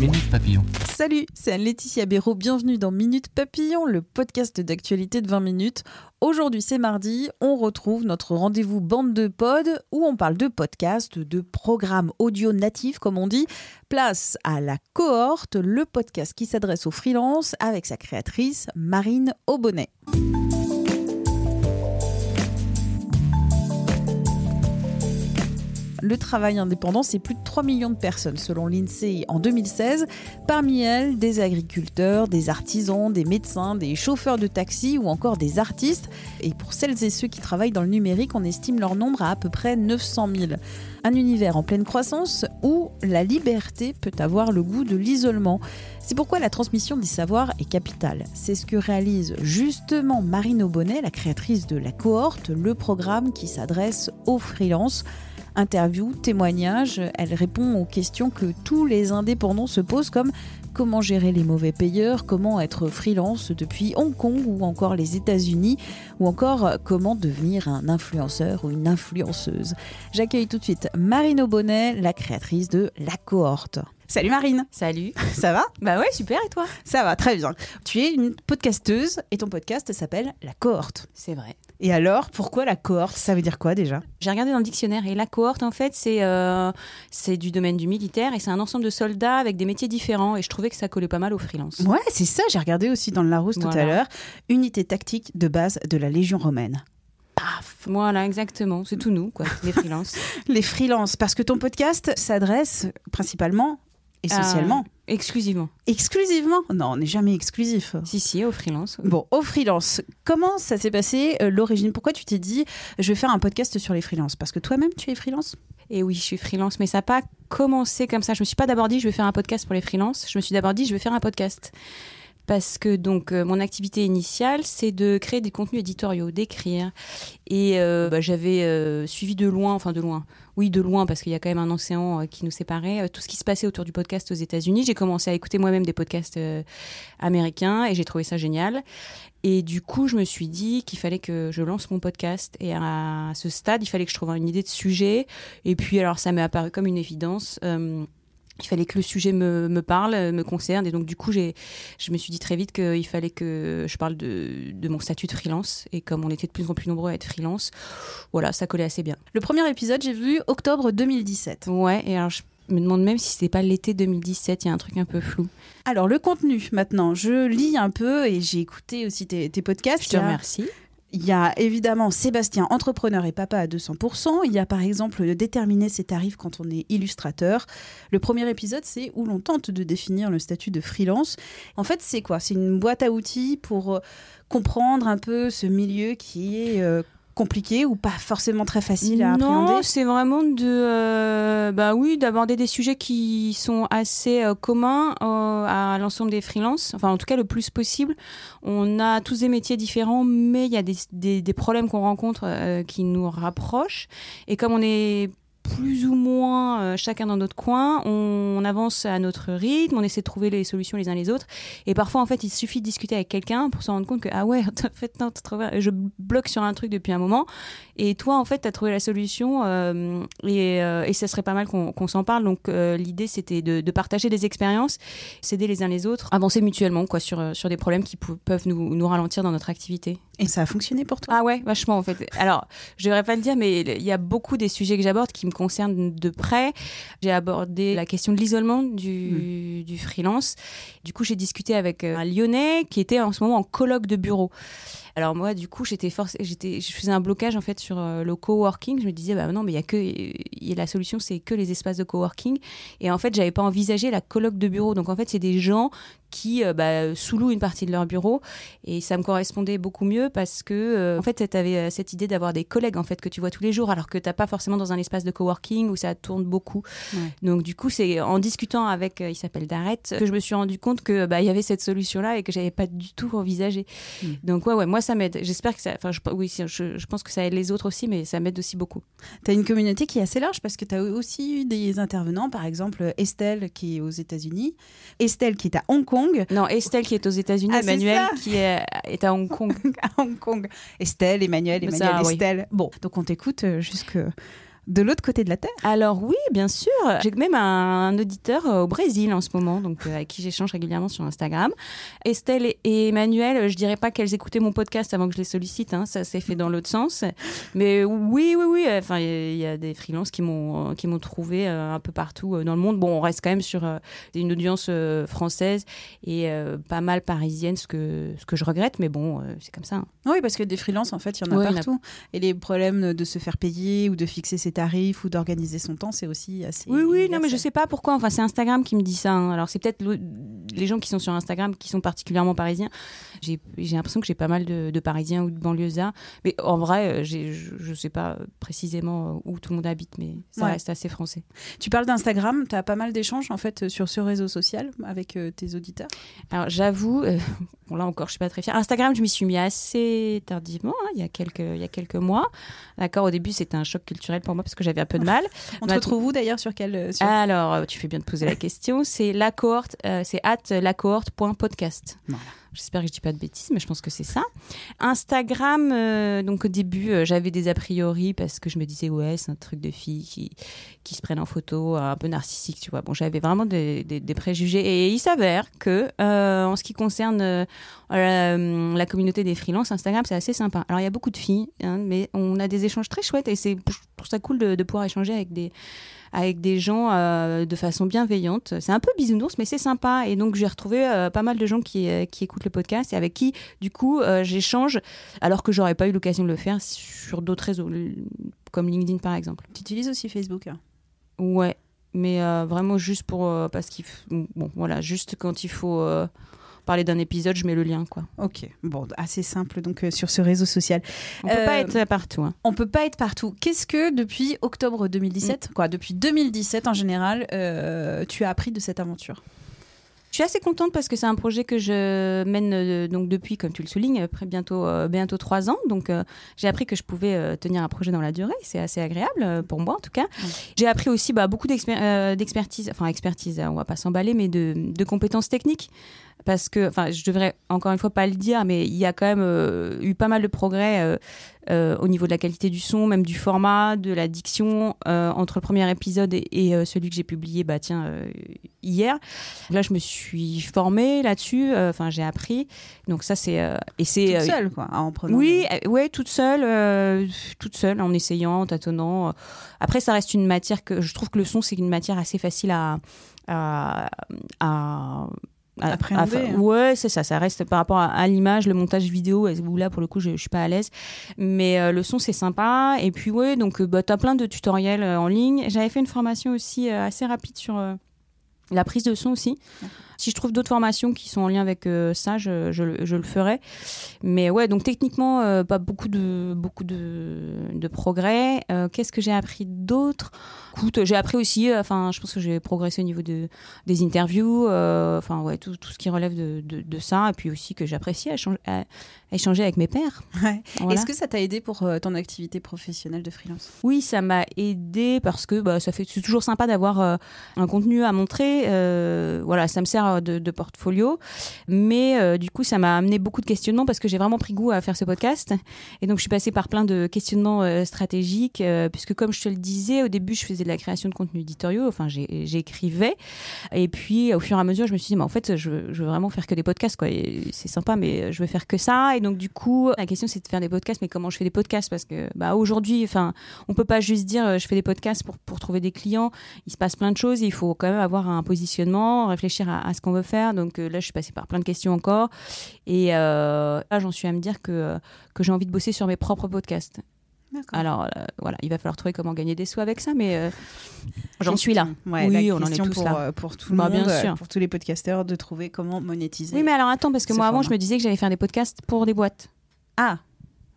Minute Papillon. Salut, c'est Anne-Laetitia Béraud. Bienvenue dans Minute Papillon, le podcast d'actualité de 20 minutes. Aujourd'hui, c'est mardi. On retrouve notre rendez-vous bande de pod où on parle de podcasts, de programmes audio natifs, comme on dit. Place à la cohorte, le podcast qui s'adresse aux freelances avec sa créatrice Marine Aubonnet. Le travail indépendant, c'est plus de 3 millions de personnes selon l'INSEE en 2016. Parmi elles, des agriculteurs, des artisans, des médecins, des chauffeurs de taxi ou encore des artistes. Et pour celles et ceux qui travaillent dans le numérique, on estime leur nombre à à peu près 900 000. Un univers en pleine croissance où la liberté peut avoir le goût de l'isolement. C'est pourquoi la transmission des savoirs est capitale. C'est ce que réalise justement Marine Aubonnet, la créatrice de la cohorte, le programme qui s'adresse aux freelances interviews, témoignages, elle répond aux questions que tous les indépendants se posent comme comment gérer les mauvais payeurs, comment être freelance depuis Hong Kong ou encore les États-Unis, ou encore comment devenir un influenceur ou une influenceuse. J'accueille tout de suite Marine Aubonnet, la créatrice de La Cohorte. Salut Marine. Salut. Ça va? Bah ouais, super, et toi? Ça va, très bien. Tu es une podcasteuse et ton podcast s'appelle La Cohorte. C'est vrai. Et alors, pourquoi la cohorte? Ça veut dire quoi déjà? J'ai regardé dans le dictionnaire et la cohorte, en fait, c'est euh, c'est du domaine du militaire et c'est un ensemble de soldats avec des métiers différents. Et je trouvais que ça collait pas mal aux freelances. Ouais, c'est ça, j'ai regardé aussi dans le Larousse tout à l'heure. Unité tactique de base de la Légion romaine. Paf Voilà, exactement. C'est tout nous, quoi, les freelances. Les freelances, parce que ton podcast s'adresse principalement, essentiellement, Euh, exclusivement. exclusivement? Non, on n'est jamais exclusif. Si, si, aux freelances. Bon, aux freelances, comment ça s'est passé euh, l'origine? Pourquoi tu t'es dit je vais faire un podcast sur les freelances Parce que toi-même tu es freelance? Et oui, je suis freelance, mais ça n'a pas commencé comme ça. Je me suis pas d'abord dit je vais faire un podcast pour les freelances. Je me suis d'abord dit je vais faire un podcast. Parce que donc euh, mon activité initiale, c'est de créer des contenus éditoriaux, d'écrire. Et euh, bah, j'avais euh, suivi de loin, enfin de loin, oui de loin, parce qu'il y a quand même un océan qui nous séparait, tout ce qui se passait autour du podcast aux États-Unis. J'ai commencé à écouter moi-même des podcasts américains et j'ai trouvé ça génial. Et du coup, je me suis dit qu'il fallait que je lance mon podcast. Et à ce stade, il fallait que je trouve une idée de sujet. Et puis, alors, ça m'est apparu comme une évidence. Il fallait que le sujet me, me parle, me concerne. Et donc, du coup, j'ai, je me suis dit très vite qu'il fallait que je parle de, de mon statut de freelance. Et comme on était de plus en plus nombreux à être freelance, voilà, ça collait assez bien. Le premier épisode, j'ai vu octobre 2017. Ouais, et alors, je me demande même si c'était pas l'été 2017. Il y a un truc un peu flou. Alors, le contenu, maintenant, je lis un peu et j'ai écouté aussi tes, tes podcasts. Je te remercie. Il y a évidemment Sébastien, entrepreneur et papa à 200%. Il y a par exemple déterminer ses tarifs quand on est illustrateur. Le premier épisode, c'est où l'on tente de définir le statut de freelance. En fait, c'est quoi? C'est une boîte à outils pour euh, comprendre un peu ce milieu qui est euh, compliqué ou pas forcément très facile à non, appréhender? c'est vraiment de, euh, bah oui, d'aborder des sujets qui sont assez euh, communs euh, à l'ensemble des freelances. Enfin, en tout cas, le plus possible. On a tous des métiers différents, mais il y a des, des, des problèmes qu'on rencontre qui nous rapprochent. Et comme on est plus ou moins euh, chacun dans notre coin, on, on avance à notre rythme, on essaie de trouver les solutions les uns les autres. Et parfois, en fait, il suffit de discuter avec quelqu'un pour se rendre compte que, ah ouais, en fait, non, je bloque sur un truc depuis un moment. Et toi, en fait, tu as trouvé la solution euh, et, euh, et ça serait pas mal qu'on qu'on s'en parle. Donc, euh, l'idée, c'était de, de partager des expériences, s'aider les uns les autres, avancer mutuellement quoi, sur, sur des problèmes qui peuvent nous, nous ralentir dans notre activité. Et ça a fonctionné pour toi? Ah ouais, vachement en fait. Alors, je devrais pas le dire, mais il y a beaucoup des sujets que j'aborde qui me concernent de près. J'ai abordé la question de l'isolement du, du freelance. Du coup, j'ai discuté avec euh, un Lyonnais qui était en ce moment en colloque de bureau. Alors moi, du coup, j'étais forcée, j'étais, je faisais un blocage en fait sur euh, le coworking. Je me disais, bah non, mais il y a que, y a la solution, c'est que les espaces de coworking. Et en fait, j'avais pas envisagé la colloque de bureau. Donc en fait, c'est des gens qui euh, bah, sous-louent une partie de leur bureau. Et ça me correspondait beaucoup mieux parce que euh, en fait tu avais cette idée d'avoir des collègues en fait que tu vois tous les jours alors que t'as pas forcément dans un espace de coworking où ça tourne beaucoup. Donc du coup c'est en discutant avec il s'appelle Daret que je me suis rendu compte que bah il y avait cette solution là et que j'avais pas du tout envisagé. Mm. donc ouais ouais moi ça m'aide. J'espère que ça enfin je, oui je, je, pense que ça aide les autres aussi mais ça m'aide aussi beaucoup. Tu as une communauté qui est assez large parce que tu as aussi eu des intervenants par exemple Estelle qui est aux États-Unis. Estelle qui est à Hong Kong. Non, Estelle qui est aux États-Unis, ah, Emmanuel qui est, est, à Hong Kong. à Hong Kong. Estelle, Emmanuel, Emmanuel, Estelle. Bon, donc on t'écoute euh, jusque de l'autre côté de la Terre Alors oui, bien sûr. J'ai même un, auditeur euh, au Brésil en ce moment, donc euh, avec qui j'échange régulièrement sur Instagram. Estelle et Emmanuel, je dirais pas qu'elles écoutaient mon podcast avant que je les sollicite, hein, ça s'est fait dans l'autre sens. Mais oui, oui, oui. Enfin, il y, a des freelances qui m'ont qui m'ont trouvé euh, un peu partout dans le monde. Bon, on reste quand même sur une audience française et pas mal parisienne, ce que ce que je regrette, mais bon, c'est comme ça. Hein. Oui, parce que des freelances, en fait, il y en a partout. Et les problèmes de se faire payer ou de fixer ses tarifs ou d'organiser son temps, c'est aussi assez. Oui, oui, non, mais je sais pas pourquoi. Enfin, c'est Instagram qui me dit ça. Hein. Alors, c'est peut-être les gens qui sont sur Instagram qui sont particulièrement parisiens. J'ai l'impression que j'ai pas mal de, Parisiens ou de banlieusards. Mais en vrai, euh, je ne sais pas précisément où tout le monde habite, mais ça reste assez français. Tu parles d'Instagram, tu as pas mal d'échanges en fait sur ce réseau social avec euh, tes auditeurs? Alors, j'avoue, euh, bon, là encore, je suis pas très fière. Instagram, je m'y suis mis assez tardivement, hein, il, y a quelques, il y a quelques mois. D'accord, au début, c'était un choc culturel pour moi parce que j'avais un peu de mal. On te retrouve où d'ailleurs sur quel euh, Alors, euh, tu fais bien de poser la question. C'est la cohorte, euh, c'est at lacohorte.podcast. Voilà. J'espère que je dis pas de bêtises, mais je pense que c'est ça. Instagram, euh, donc au début, euh, j'avais des a priori parce que je me disais, ouais, c'est un truc de filles qui, qui se prennent en photo, un peu narcissique, tu vois. Bon, j'avais vraiment des, des, préjugés. Et il s'avère que, euh, en ce qui concerne la communauté des freelances, Instagram, c'est assez sympa. Alors, il y a beaucoup de filles, hein, mais on a des échanges très chouettes et c'est, trouve ça cool de pouvoir échanger avec des avec des gens euh, de façon bienveillante. C'est un peu bisounours, mais c'est sympa. Et donc, j'ai retrouvé euh, pas mal de gens qui, euh, qui, écoutent le podcast et avec qui, du coup, j'échange, alors que j'aurais pas eu l'occasion de le faire sur d'autres réseaux, comme LinkedIn par exemple. Tu utilises aussi Facebook hein? Ouais, mais vraiment juste pour. parce qu'il. Bon, voilà, juste quand il faut parler d'un épisode, je mets le lien. quoi. Ok, bon, assez simple donc euh, sur ce réseau social. On peut pas euh, être partout. Hein. On peut pas être partout. Qu'est-ce que depuis octobre 2017, mm. quoi, depuis 2017 en général, euh, tu as appris de cette aventure? Je suis assez contente parce que c'est un projet que je mène donc depuis, comme tu le soulignes, après bientôt bientôt trois ans. Donc j'ai appris que je pouvais tenir un projet dans la durée. C'est assez agréable pour moi en tout cas. J'ai appris aussi bah, beaucoup d'expertise, enfin expertise, on va pas s'emballer, mais de, de compétences techniques parce que, enfin, je devrais encore une fois pas le dire, mais il y a quand même euh, eu pas mal de progrès euh, euh, au niveau de la qualité du son, même du format, de la diction entre le premier épisode et, celui que j'ai publié, bah tiens, hier. Là, je me suis formée là-dessus. Enfin, j'ai appris. Donc ça, c'est et c'est toute seule, quoi, en prenant. Oui, ouais, toute seule, toute seule, en essayant, en tâtonnant. Après, ça reste une matière que je trouve que le son, c'est une matière assez facile à, à, à appréhender. Hein. ouais, c'est ça. Ça reste par rapport à, l'image, le montage vidéo, où là, pour le coup, je, je suis pas à l'aise. Mais euh, le son, c'est sympa. Et puis, ouais, donc, euh, bah, tu as plein de tutoriels euh, en ligne. J'avais fait une formation aussi assez rapide sur la prise de son aussi. Si je trouve d'autres formations qui sont en lien avec ça, je, je, je, le ferai. Mais ouais, donc techniquement, pas beaucoup de, beaucoup de, de progrès. Qu'est-ce que j'ai appris d'autre? Écoute, j'ai appris aussi, euh, enfin, je pense que j'ai progressé au niveau de, des interviews, euh, enfin, ouais, tout, tout, ce qui relève de, de, ça, et puis aussi que j'apprécie à, échanger avec mes pairs. Est-ce que ça t'a aidé pour euh, ton activité professionnelle de freelance? Oui, ça m'a aidé parce que bah, ça fait, c'est toujours sympa d'avoir un contenu à montrer. voilà, ça me sert de, de portfolio, mais du coup, ça m'a amené beaucoup de questionnements parce que j'ai vraiment pris goût à faire ce podcast, et donc je suis passée par plein de questionnements stratégiques, puisque comme je te le disais, au début, je faisais la création de contenu éditoriaux, enfin j'écrivais. Et puis au fur et à mesure, je me suis dit, mais en fait, je, veux vraiment faire que des podcasts, quoi. C'est sympa, mais je veux faire que ça. Et donc du coup, la question c'est de faire des podcasts, mais comment je fais des podcasts? Parce que bah, aujourd'hui, enfin, on peut pas juste dire euh, je fais des podcasts pour, pour trouver des clients. Il se passe plein de choses. Il faut quand même avoir un positionnement, réfléchir à, ce qu'on veut faire. Donc euh, là, je suis passée par plein de questions encore. Et euh, là, j'en suis à me dire que, que j'ai envie de bosser sur mes propres podcasts. Alors euh, voilà, il va falloir trouver comment gagner des sous avec ça, mais euh, j'en suis là. Ouais, Oui, on en est tous pour, là. euh, pour tout le Bah, monde, bien euh, sûr. pour tous les podcasteurs, de trouver comment monétiser. Oui, mais alors attends, parce que moi avant, je me disais que j'allais faire des podcasts pour des boîtes. Ah,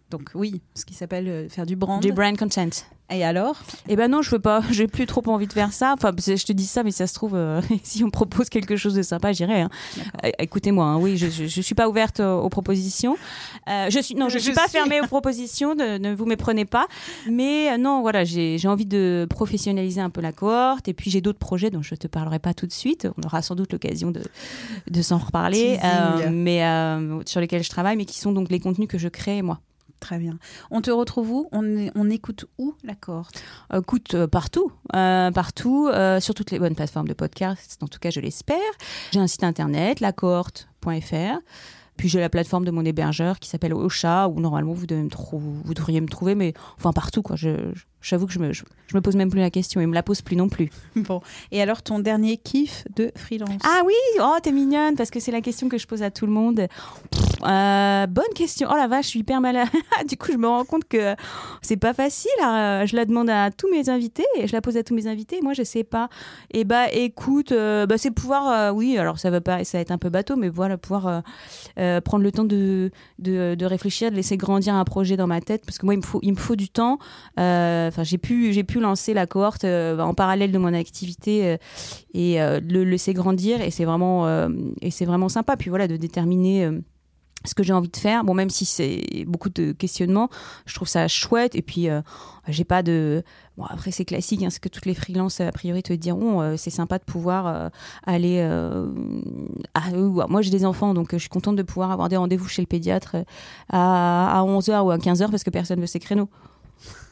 donc oui, ce qui s'appelle euh, faire du brand. Du brand content. Et alors? Eh ben non, je veux pas. J'ai plus trop envie de faire ça. Enfin, je te dis ça, mais ça se trouve, euh, si on propose quelque chose de sympa, j'irai. hein. Écoutez-moi, hein, oui, je, je, je suis pas ouverte aux, aux propositions. Euh, je suis non, je, Je suis pas suis. fermée aux propositions. Ne, ne vous méprenez pas. Mais euh, non, voilà, j'ai envie de professionnaliser un peu la cohorte. Et puis j'ai d'autres projets dont je te parlerai pas tout de suite. On aura sans doute l'occasion de de s'en reparler. Mais sur lesquels je travaille, mais qui sont donc les contenus que je crée moi. Très bien. On te retrouve où? On, écoute où la cohorte? Écoute, euh, partout, euh, partout, euh, sur toutes les bonnes plateformes de podcast, en tout cas je l'espère. J'ai un site internet, lacohorte.fr. Puis j'ai la plateforme de mon hébergeur qui s'appelle Ocha, où normalement vous, devez me trou- vous devriez me trouver, mais enfin partout quoi. J'avoue que je me, je, je me pose même plus la question et me la pose plus non plus. Bon. Et alors, ton dernier kiff de freelance? Ah oui, oh t'es mignonne parce que c'est la question que je pose à tout le monde. Pff, euh, bonne question. Oh la vache, je suis hyper malade. du coup, je me rends compte que c'est pas facile. hein. Je la demande à tous mes invités et je la pose à tous mes invités. Moi, je sais pas. Et bah écoute, euh, bah, c'est pouvoir, euh, oui. Alors ça va pas, ça va être un peu bateau, mais voilà, pouvoir prendre le temps de, de, de réfléchir, de laisser grandir un projet dans ma tête parce que moi, il me faut, il me faut du temps. Enfin, j'ai pu, pu lancer la cohorte en parallèle de mon activité et le laisser grandir et c'est vraiment et c'est vraiment sympa puis voilà de déterminer ce que j'ai envie de faire. Bon même si c'est beaucoup de questionnements je trouve ça chouette. Et puis euh, j'ai pas de bon après c'est classique hein, ce que toutes les freelances a priori te diront euh, c'est sympa de pouvoir euh, aller à- moi j'ai des enfants donc je suis contente de pouvoir avoir des rendez-vous chez le pédiatre à, à 11h ou à 15h parce que personne veut ces créneaux.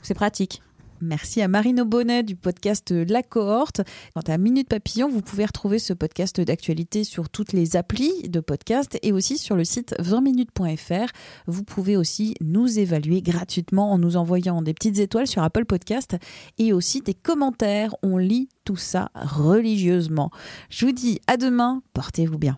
C'est pratique Merci à Marine Bonnet du podcast La Cohorte. Quant à Minute Papillon, vous pouvez retrouver ce podcast d'actualité sur toutes les applis de podcast et aussi sur le site 20minutes.fr. Vous pouvez aussi nous évaluer gratuitement en nous envoyant des petites étoiles sur Apple Podcast et aussi des commentaires. On lit tout ça religieusement. Je vous dis à demain. Portez-vous bien.